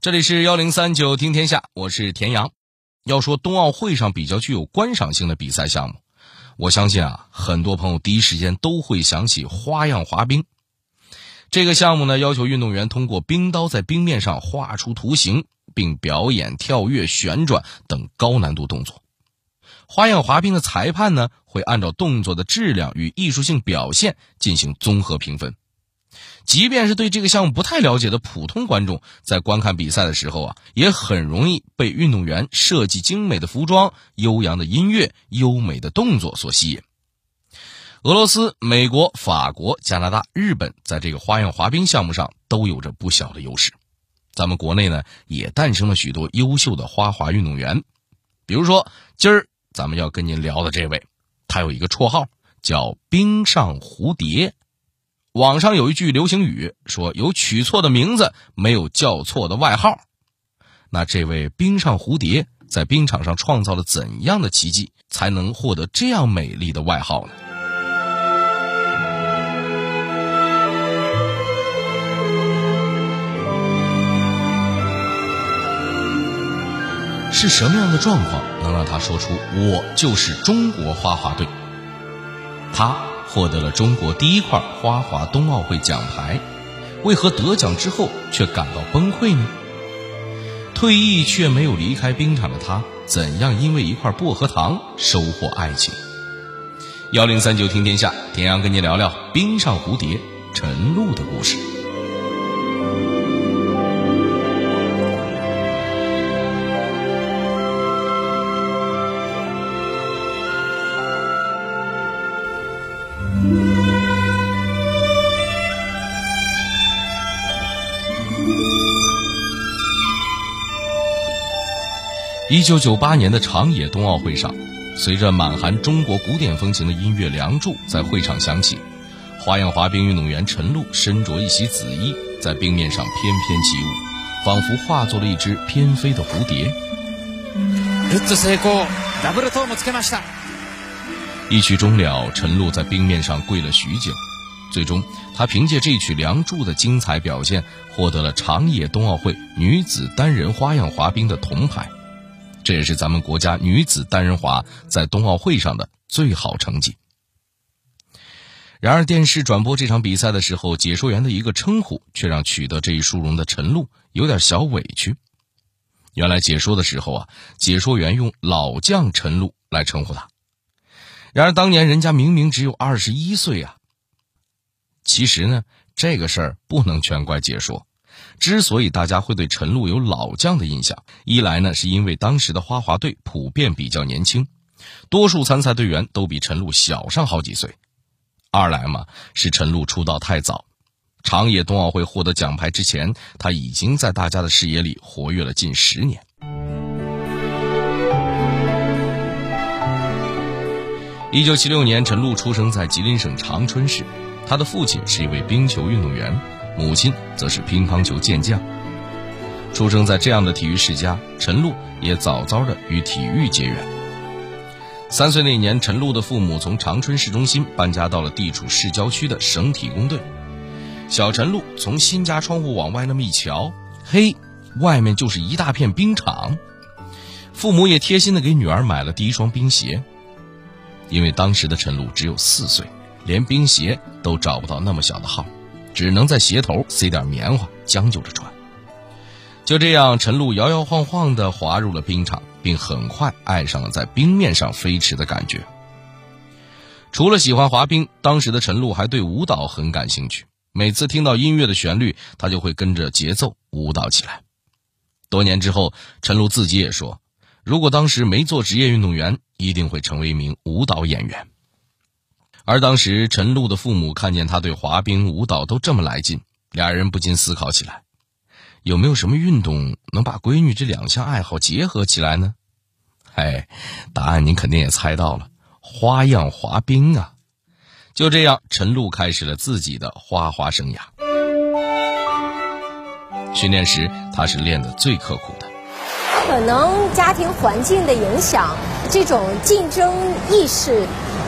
这里是幺零三九听天下，我是田阳。要说冬奥会上比较具有观赏性的比赛项目，我相信啊，很多朋友第一时间都会想起花样滑冰。这个项目呢，要求运动员通过冰刀在冰面上画出图形，并表演跳跃、旋转等高难度动作。花样滑冰的裁判呢，会按照动作的质量与艺术性表现进行综合评分。即便是对这个项目不太了解的普通观众，在观看比赛的时候啊，也很容易被运动员设计精美的服装、悠扬的音乐、优美的动作所吸引。俄罗斯、美国、法国、加拿大、日本在这个花样滑冰项目上都有着不小的优势。咱们国内呢，也诞生了许多优秀的花滑运动员。比如说，今儿咱们要跟您聊的这位，他有一个绰号叫“冰上蝴蝶”。网上有一句流行语说：“有取错的名字，没有叫错的外号。”那这位冰上蝴蝶在冰场上创造了怎样的奇迹，才能获得这样美丽的外号呢？是什么样的状况能让他说出“我就是中国花滑队”？他。获得了中国第一块花滑冬奥会奖牌，为何得奖之后却感到崩溃呢？退役却没有离开冰场的他，怎样因为一块薄荷糖收获爱情？幺零三九听天下，田阳跟您聊聊冰上蝴蝶陈露的故事。一九九八年的长野冬奥会上，随着满含中国古典风情的音乐《梁祝》在会场响起，花样滑冰运动员陈露身着一袭紫衣，在冰面上翩翩起舞，仿佛化作了一只翩飞的蝴蝶。一曲终了，陈露在冰面上跪了许久，最终，她凭借这曲《梁祝》的精彩表现，获得了长野冬奥会女子单人花样滑冰的铜牌。这也是咱们国家女子单人滑在冬奥会上的最好成绩。然而，电视转播这场比赛的时候，解说员的一个称呼却让取得这一殊荣的陈露有点小委屈。原来解说的时候啊，解说员用“老将陈露”来称呼他。然而，当年人家明明只有二十一岁啊。其实呢，这个事儿不能全怪解说。之所以大家会对陈露有老将的印象，一来呢是因为当时的花滑队普遍比较年轻，多数参赛队员都比陈露小上好几岁；二来嘛是陈露出道太早，长野冬奥会获得奖牌之前，他已经在大家的视野里活跃了近十年。一九七六年，陈露出生在吉林省长春市，他的父亲是一位冰球运动员。母亲则是乒乓球健将。出生在这样的体育世家，陈露也早早的与体育结缘。三岁那年，陈露的父母从长春市中心搬家到了地处市郊区的省体工队。小陈露从新家窗户往外那么一瞧，嘿，外面就是一大片冰场。父母也贴心的给女儿买了第一双冰鞋。因为当时的陈露只有四岁，连冰鞋都找不到那么小的号。只能在鞋头塞点棉花，将就着穿。就这样，陈露摇摇晃晃地滑入了冰场，并很快爱上了在冰面上飞驰的感觉。除了喜欢滑冰，当时的陈露还对舞蹈很感兴趣。每次听到音乐的旋律，他就会跟着节奏舞蹈起来。多年之后，陈露自己也说：“如果当时没做职业运动员，一定会成为一名舞蹈演员。”而当时陈露的父母看见他对滑冰、舞蹈都这么来劲，俩人不禁思考起来：有没有什么运动能把闺女这两项爱好结合起来呢？哎，答案您肯定也猜到了，花样滑冰啊！就这样，陈露开始了自己的花滑生涯。训练时，他是练得最刻苦的。可能家庭环境的影响，这种竞争意识。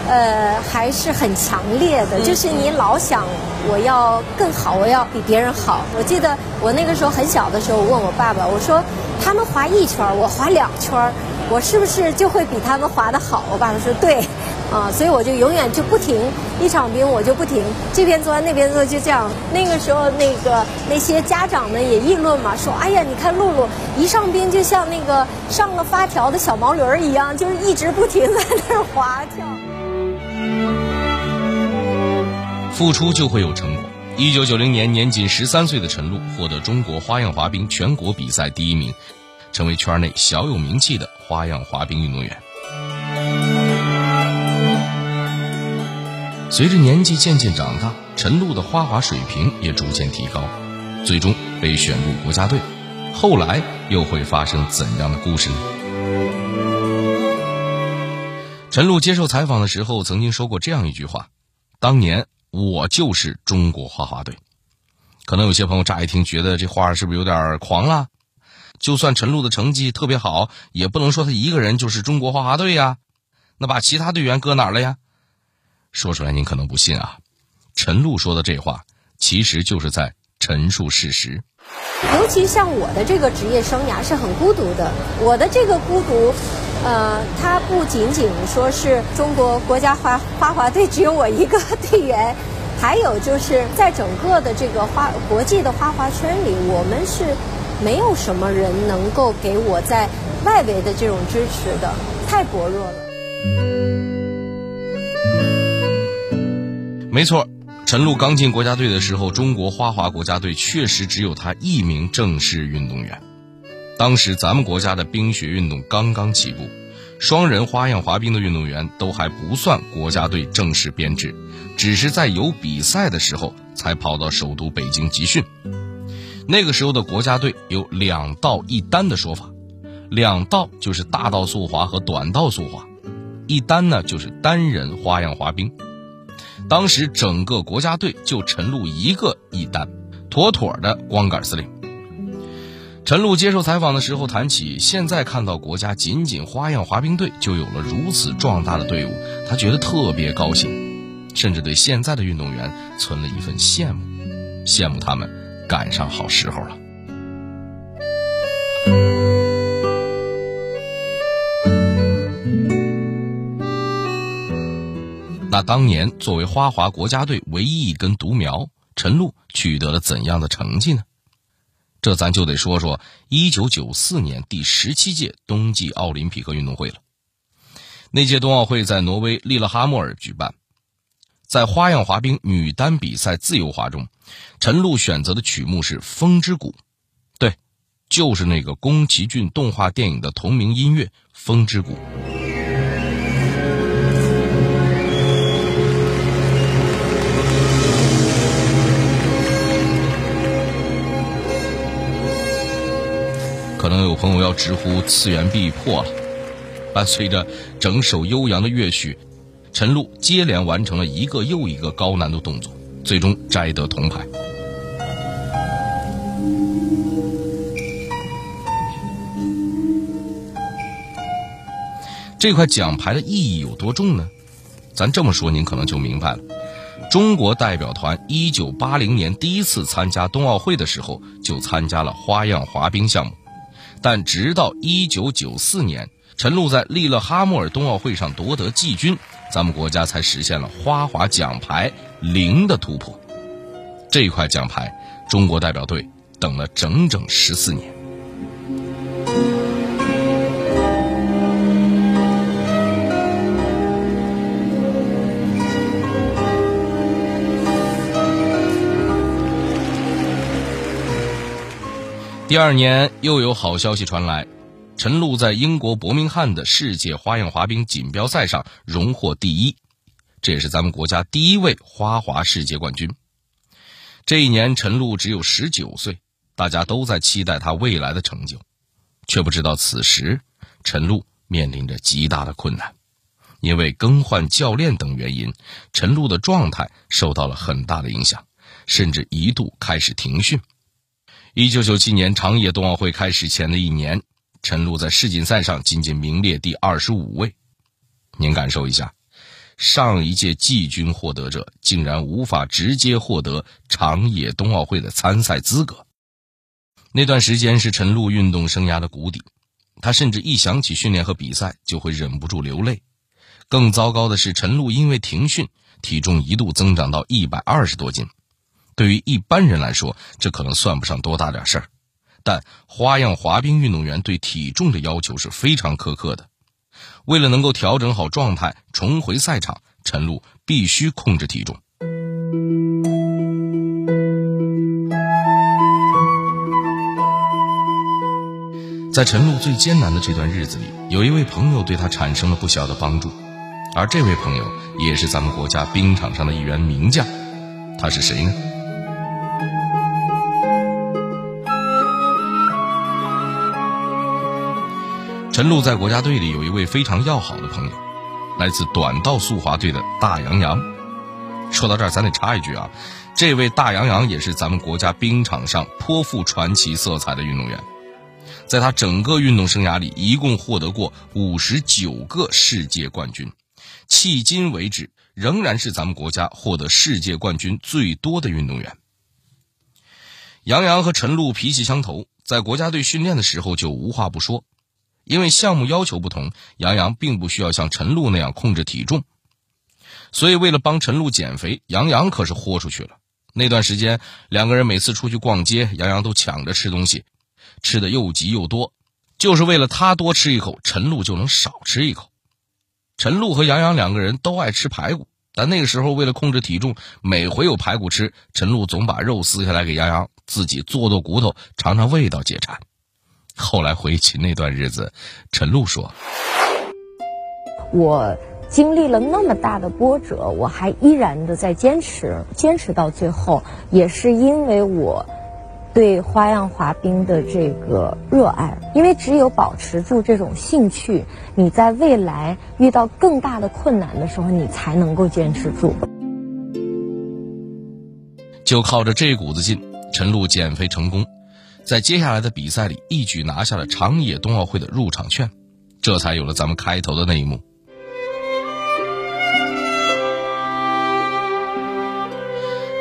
呃，还是很强烈的，就是你老想我要更好，我要比别人好。我记得我那个时候很小的时候，问我爸爸，我说他们滑一圈，我滑两圈，我是不是就会比他们滑得好？我爸爸说对。啊，所以我就永远就不停，一场冰我就不停，这边做完那边做，就这样。那个时候，那个那些家长们也议论嘛，说：“哎呀，你看露露一上冰就像那个上了发条的小毛驴儿一样，就是一直不停在那儿滑跳。”付出就会有成果。一九九零年，年仅十三岁的陈露获得中国花样滑冰全国比赛第一名，成为圈内小有名气的花样滑冰运动员。随着年纪渐渐长大，陈露的花滑水平也逐渐提高，最终被选入国家队。后来又会发生怎样的故事呢？陈露接受采访的时候曾经说过这样一句话：“当年我就是中国花滑队。”可能有些朋友乍一听觉得这话是不是有点狂了？就算陈露的成绩特别好，也不能说他一个人就是中国花滑队呀。那把其他队员搁哪了呀？说出来您可能不信啊，陈露说的这话其实就是在陈述事实。尤其像我的这个职业生涯是很孤独的，我的这个孤独，呃，它不仅仅说是中国国家花花滑队只有我一个队员，还有就是在整个的这个花国际的花滑圈里，我们是没有什么人能够给我在外围的这种支持的，太薄弱了。没错，陈露刚进国家队的时候，中国花滑国家队确实只有他一名正式运动员。当时咱们国家的冰雪运动刚刚起步，双人花样滑冰的运动员都还不算国家队正式编制，只是在有比赛的时候才跑到首都北京集训。那个时候的国家队有两道一单的说法，两道就是大道速滑和短道速滑，一单呢就是单人花样滑冰。当时整个国家队就陈露一个一单，妥妥的光杆司令。陈露接受采访的时候谈起，现在看到国家仅仅花样滑冰队就有了如此壮大的队伍，他觉得特别高兴，甚至对现在的运动员存了一份羡慕，羡慕他们赶上好时候了。当年作为花滑国家队唯一一根独苗，陈露取得了怎样的成绩呢？这咱就得说说一九九四年第十七届冬季奥林匹克运动会了。那届冬奥会在挪威利勒哈默尔举办，在花样滑冰女单比赛自由滑中，陈露选择的曲目是《风之谷》，对，就是那个宫崎骏动画电影的同名音乐《风之谷》。可能有朋友要直呼次元壁破了。伴随着整首悠扬的乐曲，陈露接连完成了一个又一个高难度动作，最终摘得铜牌。这块奖牌的意义有多重呢？咱这么说，您可能就明白了。中国代表团一九八零年第一次参加冬奥会的时候，就参加了花样滑冰项目。但直到一九九四年，陈露在利勒哈默尔冬奥会上夺得季军，咱们国家才实现了花滑奖牌零的突破。这块奖牌，中国代表队等了整整十四年。第二年又有好消息传来，陈露在英国伯明翰的世界花样滑冰锦标赛上荣获第一，这也是咱们国家第一位花滑世界冠军。这一年，陈露只有十九岁，大家都在期待她未来的成就，却不知道此时陈露面临着极大的困难，因为更换教练等原因，陈露的状态受到了很大的影响，甚至一度开始停训。一九九七年长野冬奥会开始前的一年，陈露在世锦赛上仅仅名列第二十五位。您感受一下，上一届季军获得者竟然无法直接获得长野冬奥会的参赛资格。那段时间是陈露运动生涯的谷底，他甚至一想起训练和比赛就会忍不住流泪。更糟糕的是，陈露因为停训，体重一度增长到一百二十多斤。对于一般人来说，这可能算不上多大点事儿，但花样滑冰运动员对体重的要求是非常苛刻的。为了能够调整好状态，重回赛场，陈露必须控制体重。在陈露最艰难的这段日子里，有一位朋友对他产生了不小的帮助，而这位朋友也是咱们国家冰场上的一员名将。他是谁呢？陈露在国家队里有一位非常要好的朋友，来自短道速滑队的大杨洋。说到这儿，咱得插一句啊，这位大杨洋也是咱们国家冰场上颇富传奇色彩的运动员。在他整个运动生涯里，一共获得过五十九个世界冠军，迄今为止仍然是咱们国家获得世界冠军最多的运动员。杨洋和陈露脾气相投，在国家队训练的时候就无话不说。因为项目要求不同，杨洋并不需要像陈露那样控制体重，所以为了帮陈露减肥，杨洋可是豁出去了。那段时间，两个人每次出去逛街，杨洋都抢着吃东西，吃的又急又多，就是为了他多吃一口，陈露就能少吃一口。陈露和杨洋两个人都爱吃排骨，但那个时候为了控制体重，每回有排骨吃，陈露总把肉撕下来给杨洋，自己剁剁骨头尝尝味道解馋。后来回忆起那段日子，陈露说：“我经历了那么大的波折，我还依然的在坚持，坚持到最后，也是因为我对花样滑冰的这个热爱。因为只有保持住这种兴趣，你在未来遇到更大的困难的时候，你才能够坚持住。就靠着这股子劲，陈露减肥成功。”在接下来的比赛里，一举拿下了长野冬奥会的入场券，这才有了咱们开头的那一幕。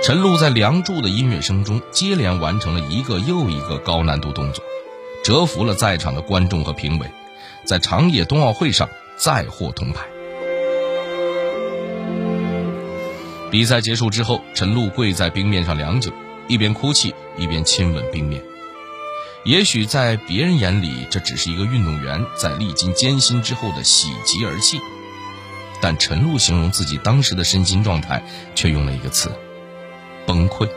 陈露在《梁祝》的音乐声中，接连完成了一个又一个高难度动作，折服了在场的观众和评委，在长野冬奥会上再获铜牌。比赛结束之后，陈露跪在冰面上良久，一边哭泣一边亲吻冰面。也许在别人眼里，这只是一个运动员在历经艰辛之后的喜极而泣，但陈露形容自己当时的身心状态，却用了一个词：崩溃。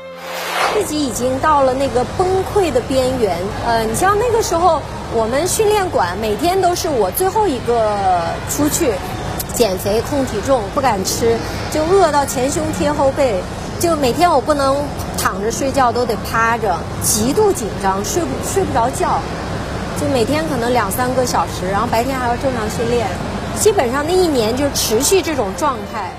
自己已经到了那个崩溃的边缘。呃，你像那个时候，我们训练馆每天都是我最后一个出去减肥、控体重，不敢吃，就饿到前胸贴后背，就每天我不能。躺着睡觉都得趴着，极度紧张，睡不睡不着觉，就每天可能两三个小时，然后白天还要正常训练，基本上那一年就持续这种状态。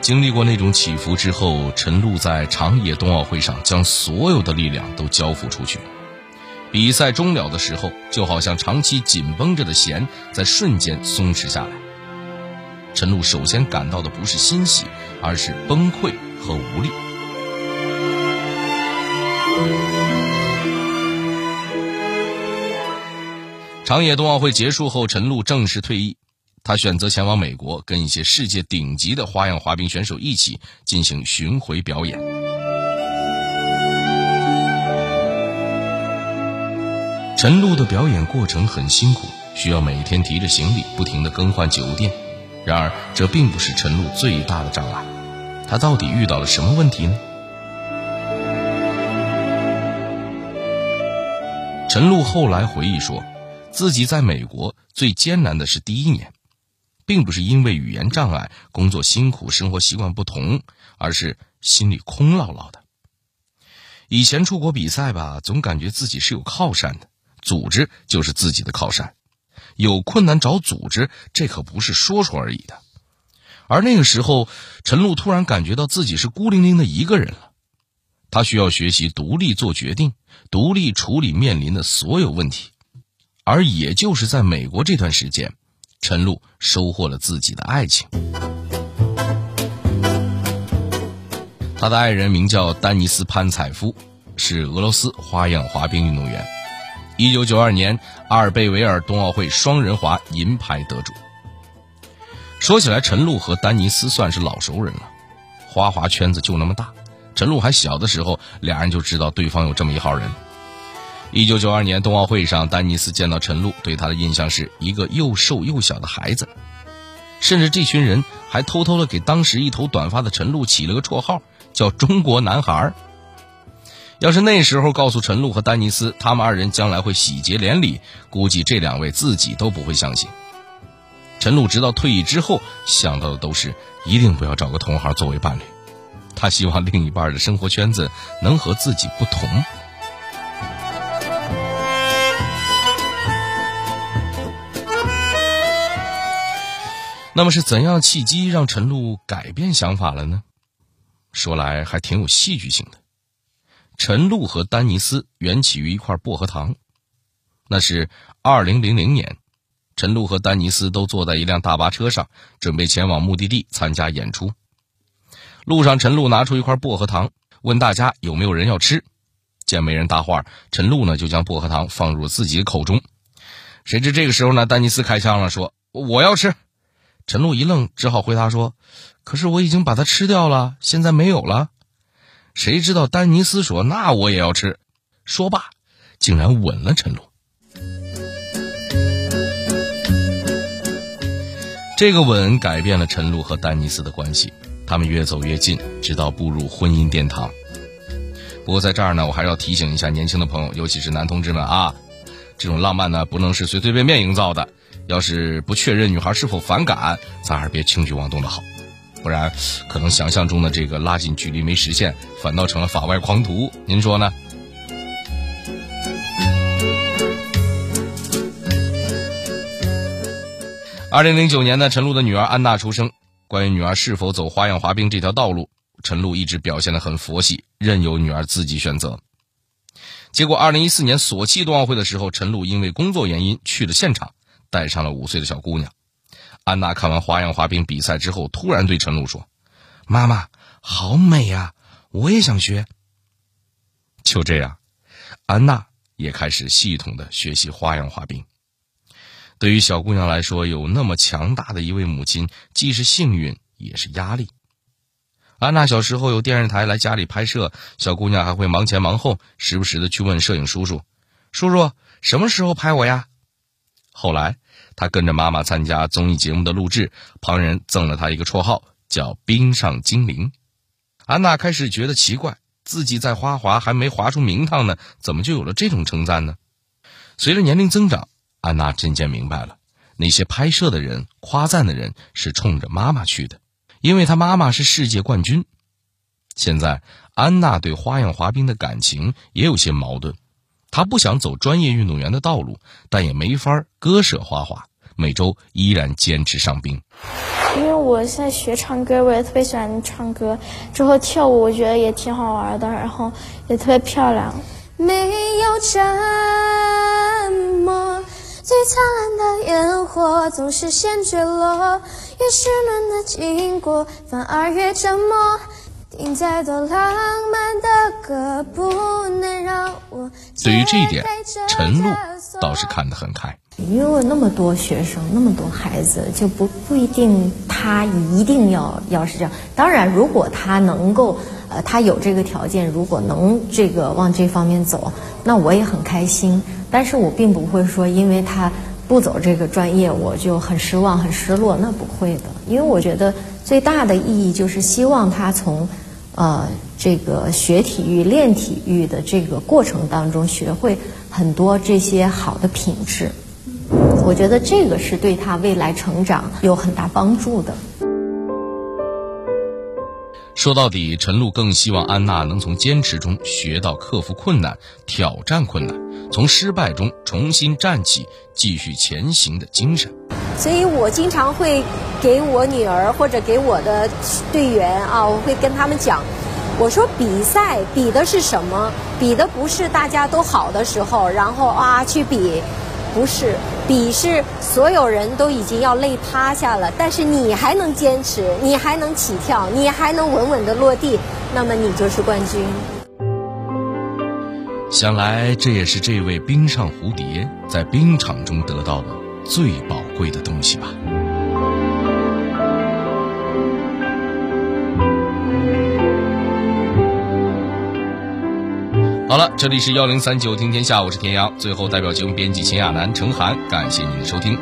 经历过那种起伏之后，陈露在长野冬奥会上将所有的力量都交付出去，比赛终了的时候，就好像长期紧绷着的弦在瞬间松弛下来。陈露首先感到的不是欣喜，而是崩溃。和无力。长野冬奥会结束后，陈露正式退役，他选择前往美国，跟一些世界顶级的花样滑冰选手一起进行巡回表演。陈露的表演过程很辛苦，需要每天提着行李，不停的更换酒店。然而，这并不是陈露最大的障碍。他到底遇到了什么问题呢？陈露后来回忆说，自己在美国最艰难的是第一年，并不是因为语言障碍、工作辛苦、生活习惯不同，而是心里空落落的。以前出国比赛吧，总感觉自己是有靠山的，组织就是自己的靠山，有困难找组织，这可不是说说而已的。而那个时候，陈露突然感觉到自己是孤零零的一个人了。他需要学习独立做决定，独立处理面临的所有问题。而也就是在美国这段时间，陈露收获了自己的爱情。他的爱人名叫丹尼斯潘采夫，是俄罗斯花样滑冰运动员。一九九二年阿尔贝维尔冬奥会双人滑银牌得主。说起来，陈露和丹尼斯算是老熟人了，花滑圈子就那么大。陈露还小的时候，俩人就知道对方有这么一号人。一九九二年冬奥会上，丹尼斯见到陈露，对他的印象是一个又瘦又小的孩子，甚至这群人还偷偷的给当时一头短发的陈露起了个绰号。叫中国男孩要是那时候告诉陈露和丹尼斯，他们二人将来会喜结连理，估计这两位自己都不会相信。陈露直到退役之后，想到的都是一定不要找个同行作为伴侣，他希望另一半的生活圈子能和自己不同。那么是怎样契机让陈露改变想法了呢？说来还挺有戏剧性的。陈露和丹尼斯缘起于一块薄荷糖，那是二零零零年，陈露和丹尼斯都坐在一辆大巴车上，准备前往目的地参加演出。路上，陈露拿出一块薄荷糖，问大家有没有人要吃。见没人搭话，陈露呢就将薄荷糖放入自己的口中。谁知这个时候呢，丹尼斯开枪了，说：“我要吃。”陈露一愣，只好回答说。可是我已经把它吃掉了，现在没有了。谁知道丹尼斯说：“那我也要吃。”说罢，竟然吻了陈露。这个吻改变了陈露和丹尼斯的关系，他们越走越近，直到步入婚姻殿堂。不过在这儿呢，我还是要提醒一下年轻的朋友，尤其是男同志们啊，这种浪漫呢，不能是随随便便营造的。要是不确认女孩是否反感，咱还是别轻举妄动的好。不然，可能想象中的这个拉近距离没实现，反倒成了法外狂徒。您说呢？二零零九年呢，陈露的女儿安娜出生。关于女儿是否走花样滑冰这条道路，陈露一直表现的很佛系，任由女儿自己选择。结果，二零一四年索契冬奥会的时候，陈露因为工作原因去了现场，带上了五岁的小姑娘。安娜看完花样滑冰比赛之后，突然对陈露说：“妈妈，好美呀，我也想学。”就这样，安娜也开始系统的学习花样滑冰。对于小姑娘来说，有那么强大的一位母亲，既是幸运也是压力。安娜小时候有电视台来家里拍摄，小姑娘还会忙前忙后，时不时的去问摄影叔叔：“叔叔，什么时候拍我呀？”后来。他跟着妈妈参加综艺节目的录制，旁人赠了他一个绰号，叫“冰上精灵”。安娜开始觉得奇怪，自己在花滑还没滑出名堂呢，怎么就有了这种称赞呢？随着年龄增长，安娜渐渐明白了，那些拍摄的人、夸赞的人是冲着妈妈去的，因为她妈妈是世界冠军。现在，安娜对花样滑冰的感情也有些矛盾。他不想走专业运动员的道路，但也没法割舍花滑，每周依然坚持上冰。因为我现在学唱歌，我也特别喜欢唱歌，之后跳舞我觉得也挺好玩的，然后也特别漂亮。没有沉默，最灿烂的烟火总是先坠落，越是暖的经过，反而越沉默。听再多浪漫的歌，不能让我。对于这一点，陈露倒是看得很开。因为那么多学生，那么多孩子，就不不一定他一定要要是这样。当然，如果他能够，呃，他有这个条件，如果能这个往这方面走，那我也很开心。但是我并不会说，因为他不走这个专业，我就很失望、很失落。那不会的，因为我觉得最大的意义就是希望他从。呃，这个学体育、练体育的这个过程当中，学会很多这些好的品质，我觉得这个是对他未来成长有很大帮助的。说到底，陈露更希望安娜能从坚持中学到克服困难、挑战困难，从失败中重新站起、继续前行的精神。所以我经常会给我女儿或者给我的队员啊，我会跟他们讲，我说比赛比的是什么？比的不是大家都好的时候，然后啊去比，不是，比是所有人都已经要累趴下了，但是你还能坚持，你还能起跳，你还能稳稳的落地，那么你就是冠军。想来这也是这位冰上蝴蝶在冰场中得到的最宝贵的东西吧。好了，这里是幺零三九听天下，我是田阳。最后，代表节目编辑秦亚楠、程涵，感谢您的收听。